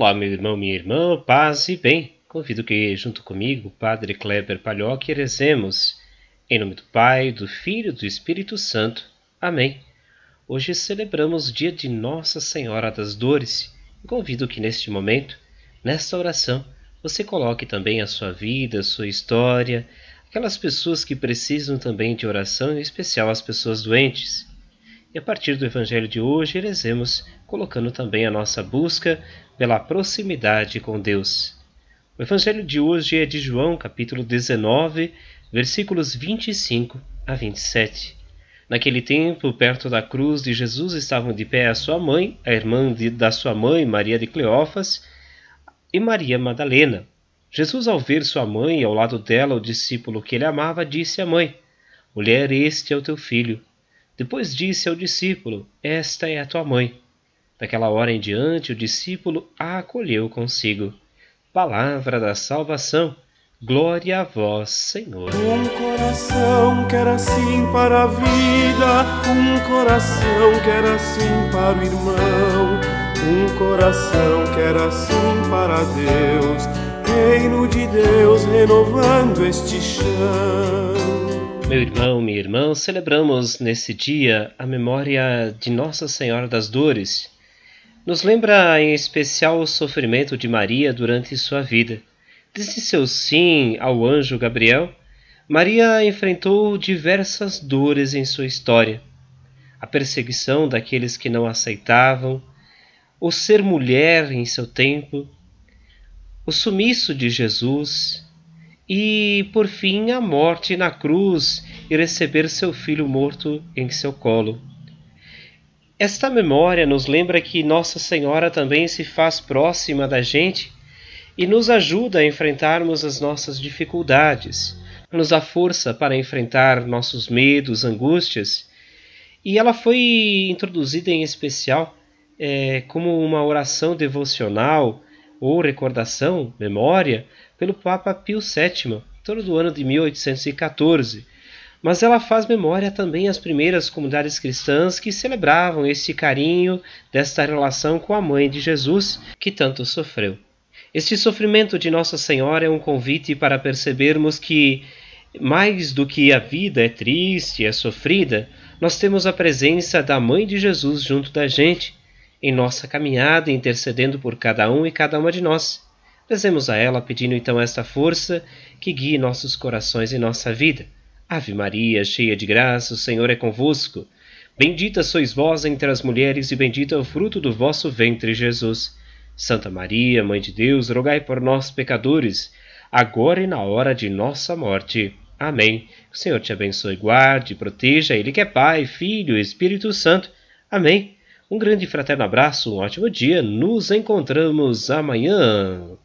Olá, meu irmão, minha irmã, paz e bem. Convido que, junto comigo, Padre Kleber Palhoque, rezemos. Em nome do Pai, do Filho e do Espírito Santo. Amém. Hoje celebramos o dia de Nossa Senhora das Dores convido que, neste momento, nesta oração, você coloque também a sua vida, a sua história, aquelas pessoas que precisam também de oração, em especial as pessoas doentes. E a partir do Evangelho de hoje, rezemos colocando também a nossa busca pela proximidade com Deus. O Evangelho de hoje é de João, capítulo 19, versículos 25 a 27. Naquele tempo, perto da cruz de Jesus estavam de pé a sua mãe, a irmã de, da sua mãe, Maria de Cleófas, e Maria Madalena. Jesus, ao ver sua mãe e ao lado dela o discípulo que ele amava, disse à mãe: Mulher, este é o teu filho. Depois disse ao discípulo: Esta é a tua mãe. Daquela hora em diante, o discípulo a acolheu consigo. Palavra da salvação. Glória a vós, Senhor. Um coração quer assim para a vida, um coração quer assim para o irmão, um coração quer assim para Deus, reino de Deus renovando este chão. Meu irmão, minha irmã, celebramos nesse dia a memória de Nossa Senhora das Dores nos lembra em especial o sofrimento de Maria durante sua vida. Desde seu sim ao anjo Gabriel, Maria enfrentou diversas dores em sua história. A perseguição daqueles que não aceitavam, o ser mulher em seu tempo, o sumiço de Jesus e, por fim, a morte na cruz e receber seu filho morto em seu colo. Esta memória nos lembra que Nossa Senhora também se faz próxima da gente e nos ajuda a enfrentarmos as nossas dificuldades, nos dá força para enfrentar nossos medos, angústias. E ela foi introduzida em especial é, como uma oração devocional ou recordação, memória, pelo Papa Pio VII, todo do ano de 1814 mas ela faz memória também às primeiras comunidades cristãs que celebravam esse carinho desta relação com a mãe de Jesus que tanto sofreu. Este sofrimento de Nossa Senhora é um convite para percebermos que, mais do que a vida é triste, é sofrida, nós temos a presença da Mãe de Jesus junto da gente, em nossa caminhada, intercedendo por cada um e cada uma de nós. Rezemos a ela pedindo então esta força que guie nossos corações e nossa vida. Ave Maria, cheia de graça, o Senhor é convosco. Bendita sois vós entre as mulheres, e bendito é o fruto do vosso ventre, Jesus. Santa Maria, Mãe de Deus, rogai por nós, pecadores, agora e na hora de nossa morte. Amém. o Senhor te abençoe, guarde, proteja, Ele que é Pai, Filho e Espírito Santo. Amém. Um grande fraterno abraço, um ótimo dia, nos encontramos amanhã.